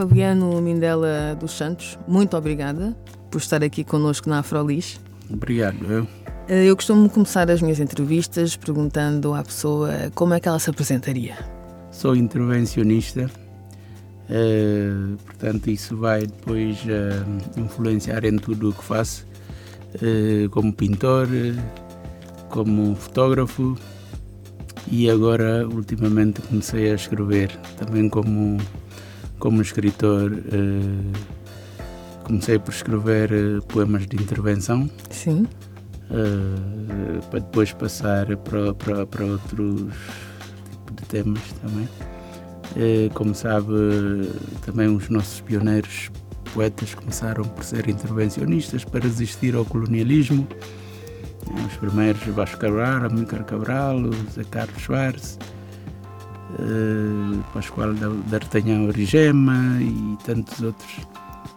Fabiano Mindela dos Santos, muito obrigada por estar aqui connosco na Afrolis. Obrigado, eu. Eh, Eu costumo começar as minhas entrevistas perguntando à pessoa como é que ela se apresentaria. Sou intervencionista, eh, portanto, isso vai depois eh, influenciar em tudo o que faço, como pintor, como fotógrafo e agora, ultimamente, comecei a escrever também como, como escritor. eh, comecei por escrever eh, poemas de intervenção. Sim. Uh, para depois passar para, para, para outros tipos de temas também. Uh, como sabe, também os nossos pioneiros poetas começaram por ser intervencionistas para resistir ao colonialismo. Uh, Os primeiros, Vasco Cabral, Amílcar Cabral, Zé Carlos Schwartz, uh, Pascoal da- D'Artagnan Origema e tantos outros.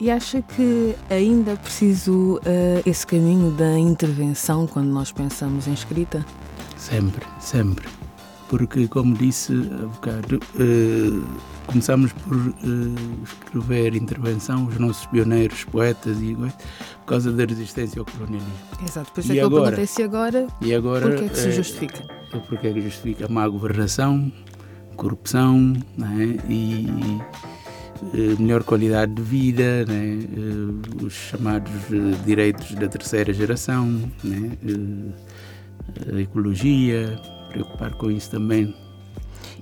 E acha que ainda preciso eh, esse caminho da intervenção quando nós pensamos em escrita? Sempre, sempre. Porque, como disse há bocado, eh, começamos por eh, escrever intervenção, os nossos pioneiros, poetas e coisa, por causa da resistência ao colonialismo. Exato, por isso E é que eu agora? perguntei se agora, E agora. por que é que se eh, justifica? Porque é que justifica má governação, corrupção não é? e eh, melhor qualidade de vida, né? Os chamados eh, direitos da terceira geração, né? A ecologia, preocupar com isso também.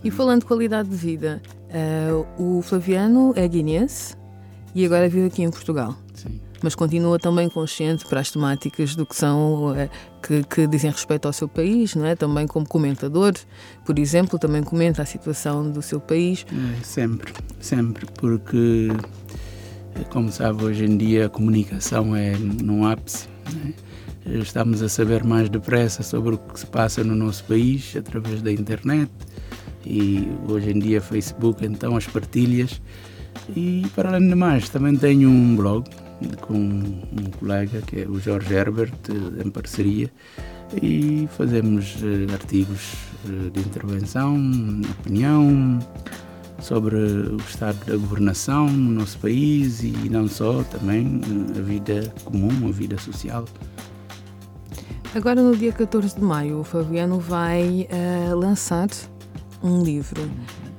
E falando de qualidade de vida, eh, o Flaviano é guineense e agora vive aqui em Portugal. Sim. Mas continua também consciente para as temáticas do que são eh, que, que dizem respeito ao seu país, não é? Também como comentador, por exemplo, também comenta a situação do seu país. É, sempre, sempre, porque, como sabe, hoje em dia a comunicação é num ápice. né? Estamos a saber mais depressa sobre o que se passa no nosso país através da internet e hoje em dia Facebook, então as partilhas. E para além de mais, também tenho um blog com um colega que é o Jorge Herbert, em parceria, e fazemos eh, artigos eh, de intervenção, opinião sobre o estado da governação no nosso país e não só, também eh, a vida comum, a vida social. Agora, no dia 14 de maio, o Fabiano vai eh, lançar um livro.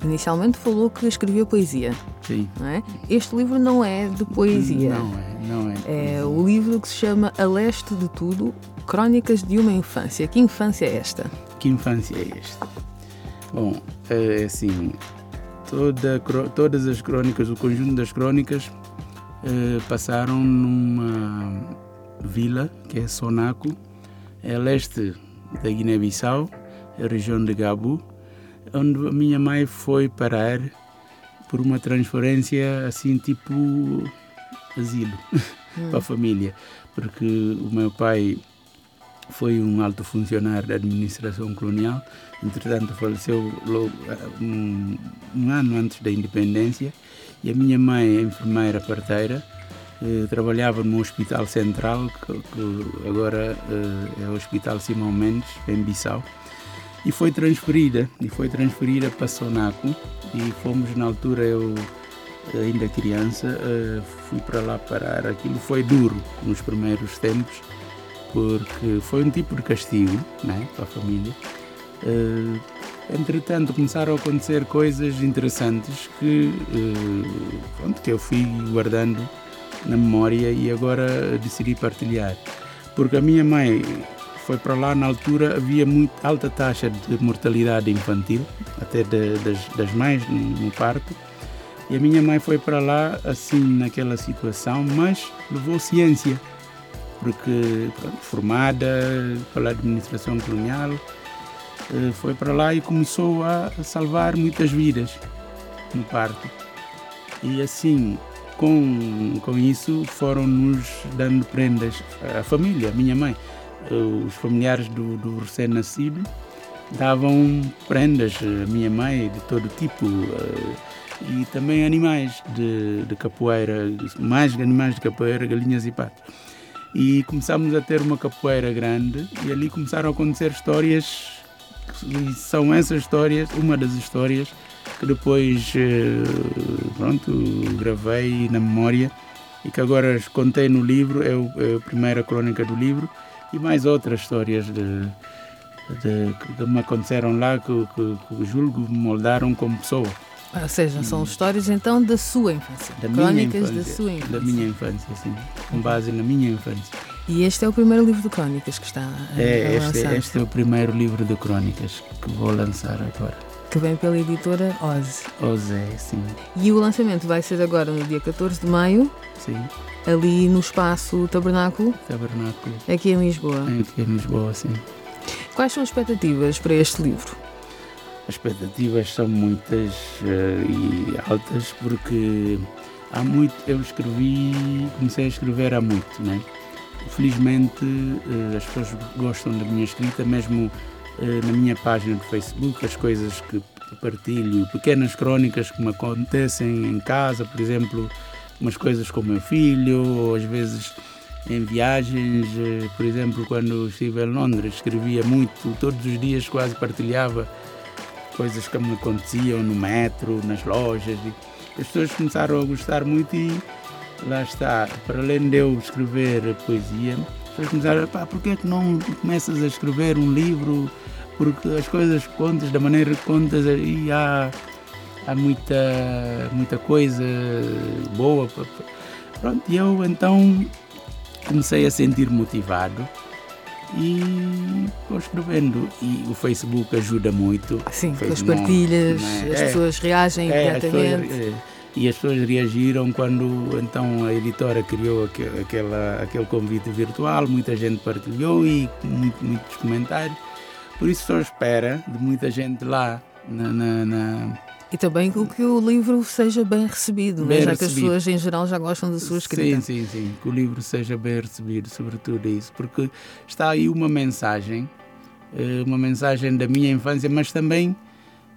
Inicialmente falou que escrevia poesia, Sim. é? Este livro não é de poesia. Não é, não é. É o livro que se chama A Leste de Tudo, Crónicas de uma Infância. Que infância é esta? Que infância é esta? Bom, é assim, toda, todas as crónicas, o conjunto das crónicas eh, passaram numa vila que é Sonaco, é a leste da Guiné-Bissau, a região de Gabu, onde a minha mãe foi parar por uma transferência assim tipo asilo para a família, porque o meu pai foi um alto funcionário da administração colonial, entretanto faleceu logo, ah, um, um ano antes da independência. E a minha mãe, a enfermeira parteira, eh, trabalhava no Hospital Central, que, que agora eh, é o Hospital Simão Mendes, em Bissau, e foi transferida, e foi transferida para Sonaco, e fomos na altura, eu ainda criança, eh, fui para lá parar. Aquilo foi duro nos primeiros tempos, porque foi um tipo de castigo né, para a família. Eh, entretanto, começaram a acontecer coisas interessantes que, eh, pronto, que eu fui guardando na memória e agora decidi partilhar. Porque a minha mãe foi para lá na altura, havia muito alta taxa de mortalidade infantil, até de- das, das mães no, no parto. E a minha mãe foi para lá assim naquela situação, mas levou ciência, porque pronto, formada pela administração colonial, eh, foi para lá e começou a salvar muitas vidas no parto. E assim, com, com isso, foram-nos dando prendas. A família, a minha mãe, os familiares do, do recém-nascido davam prendas, a minha mãe, de todo tipo. E também animais de, de capoeira, mais animais de capoeira, galinhas e patos. E começámos a ter uma capoeira grande e ali começaram a acontecer histórias, e são essas histórias, uma das histórias que depois, eh, pronto, gravei na memória e que agora contei no livro, é, é a primeira crônica do livro, e mais outras histórias de, de, que me aconteceram lá que, que, que julgo me moldaram como pessoa. Ou seja, são histórias então da sua infância. Da Crónicas infância, da sua infância. Da minha infância, sim. Com base na minha infância. E este é o primeiro livro de crónicas que está a, É, a este, lançar, este é o primeiro livro de crônicas que vou lançar agora. Que vem pela editora Oz. O Zé, sim. E o lançamento vai ser agora no dia 14 de maio, Sim. ali no espaço Tabernáculo, Tabernáculo. aqui em Lisboa. Aqui em Lisboa, sim. Quais são as expectativas para este livro? As expectativas são muitas eh, e altas porque há muito. Eu escrevi, comecei a escrever há muito, né? Felizmente eh, as pessoas gostam da minha escrita, mesmo na minha página do Facebook, as coisas que partilho, pequenas crónicas que me acontecem em casa, por exemplo, umas coisas com o meu filho, ou às vezes em viagens, eh, por exemplo, quando estive em Londres, escrevia muito, todos os dias quase partilhava coisas que me aconteciam no metro, nas lojas. As pessoas começaram a gostar muito e lá está, para além de eu escrever poesia, pessoas começaram a pá, porquê é que não começas a escrever um livro? Porque as coisas contas, da maneira que contas, e há, há muita, muita coisa boa. Pronto, e eu então comecei a sentir motivado e vou escrevendo. E o Facebook ajuda muito. Sim, as partilhas, né? as É. pessoas reagem É, as imediatamente. É, e as pessoas reagiram quando então a editora criou aque- aquela, aquele convite virtual, muita gente partilhou e muito- muitos comentários. Por isso só espera de muita gente lá na- na- na, E também com que o livro seja bem recebido, né? Bem já que as recebido. pessoas em geral já gostam da sua escrita. Sim, sim, sim. Que o livro seja bem recebido, sobretudo isso, porque está aí uma mensagem, eh, uma mensagem da minha infância, mas também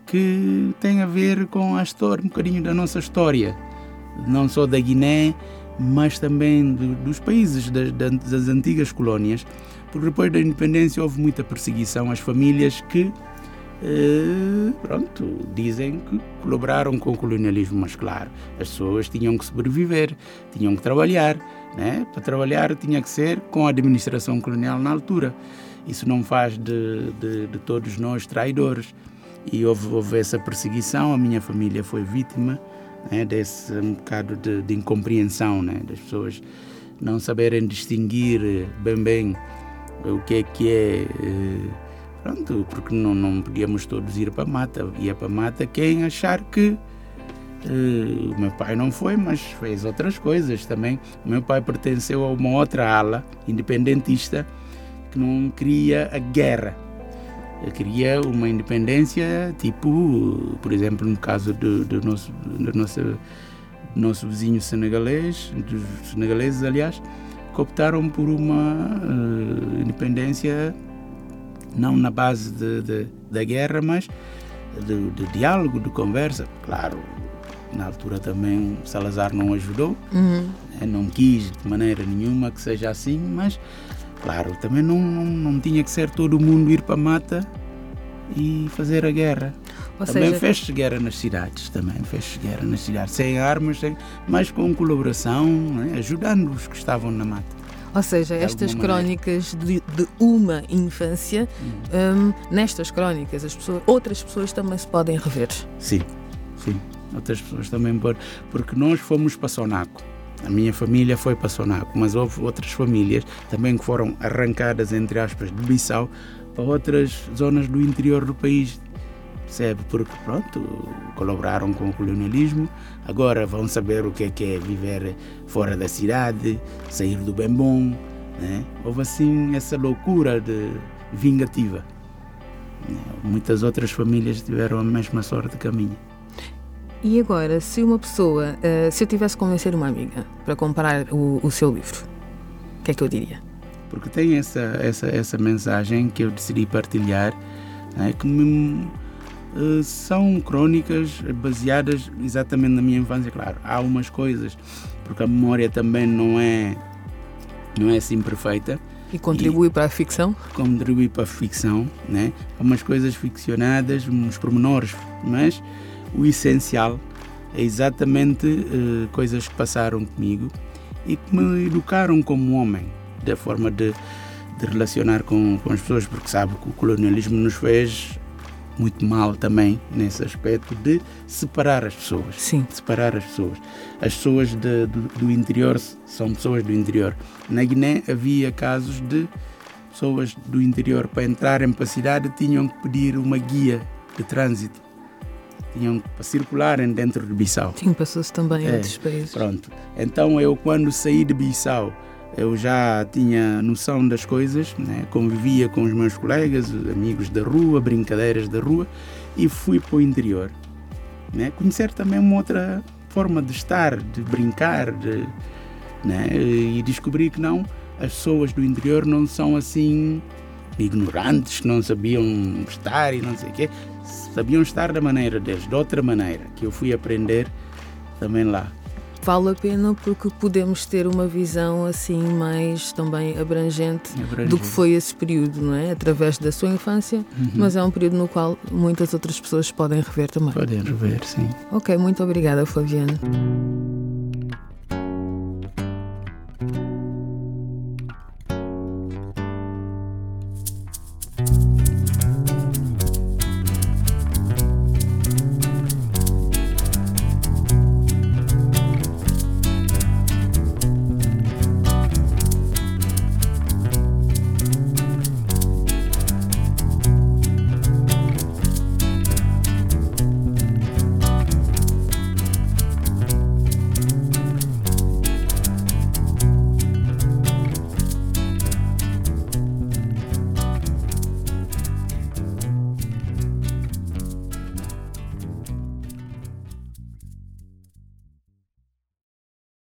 que tem a ver com a história, um bocadinho da nossa história, não só da Guiné, mas também do- dos países das, das- antigas colónias, porque depois da independência houve muita perseguição às famílias que eh, pronto, dizem que colaboraram com o colonialismo, mas claro, as pessoas tinham que sobreviver, tinham que trabalhar, né? Para trabalhar tinha que ser com a administração colonial na altura. Isso não faz de, de, de todos nós traidores. E houve, houve essa perseguição, a minha família foi vítima né? desse um bocado de, de incompreensão, né? Das pessoas não saberem distinguir bem bem o que é que é eh, Pronto, porque não, não podíamos todos ir para a mata. Ia para a mata quem achar que eh, o meu pai não foi, mas fez outras coisas também. O meu pai pertenceu a uma outra ala independentista que não queria a guerra. Queria uma independência, tipo, por exemplo, no caso do, do nosso, do nosso, do nosso vizinho senegalês, dos senegaleses, aliás, que optaram por uma eh, independência não na base de, de, da guerra, mas de, de, diálogo, de conversa. Claro, na altura também Salazar não ajudou, Uhum. né, não quis de maneira nenhuma que seja assim, mas, claro, também não, não, não tinha que ser todo mundo ir para a mata e fazer a guerra. Ou também seja, fez guerra nas cidades, também fez guerra nas cidades, sem armas, sem, mas com colaboração, né, ajudando os que estavam na mata. ou seja, estas crónicas de, de uma infância, hum, nestas crónicas, as pessoas, outras pessoas também se podem rever. Sim, sim. Outras pessoas também podem. Porque nós fomos para Sonaco. A minha família foi para Sonaco, mas houve outras famílias também que foram arrancadas, entre aspas, de Bissau para outras zonas do interior do país. Percebe? Porque, pronto, colaboraram com o colonialismo, agora vão saber o que é que é viver fora da cidade, sair do bem bom. Né? Houve assim essa loucura de vingativa. Muitas outras famílias tiveram a mesma sorte que a minha. E agora, se uma pessoa, uh, se eu tivesse que convencer uma amiga para comprar o, o seu livro, o que é que eu diria? Porque tem essa, essa, essa mensagem que eu decidi partilhar, né, que me, uh, são crónicas baseadas exatamente na minha infância. Claro, há umas coisas, porque a memória também não é, não é assim perfeita. E contribui e para a ficção? Contribui para a ficção, né? Há umas coisas ficcionadas, uns pormenores, mas o essencial é exatamente uh, coisas que passaram comigo e que me educaram como homem, da forma de, de relacionar com, com as pessoas, porque sabe que o colonialismo nos fez muito mal também nesse aspecto de separar as pessoas. Sim. Separar as pessoas. As pessoas de, do, do, interior são pessoas do interior. Na Guiné havia casos de pessoas do interior para entrarem para a cidade tinham que pedir uma guia de trânsito tinham para circularem dentro de Bissau. Sim, passou-se também em é, outros países. Pronto. Então eu quando saí de Bissau, eu já tinha noção das coisas, né? convivia com os meus colegas, amigos da rua, brincadeiras da rua e fui para o interior. Né? Conhecer também uma outra forma de estar, de brincar, de, né? e descobri que não, as pessoas do interior não são assim ignorantes, que não sabiam estar e não sei o quê sabiam estar da maneira deles, de outra maneira, que eu fui aprender também lá. Vale a pena porque podemos ter uma visão assim mais também abrangente, abrangente. do que foi esse período, não é? Através da sua infância, uhum. mas é um período no qual muitas outras pessoas podem rever também. Podem rever, sim. Ok, muito obrigada, Flaviana.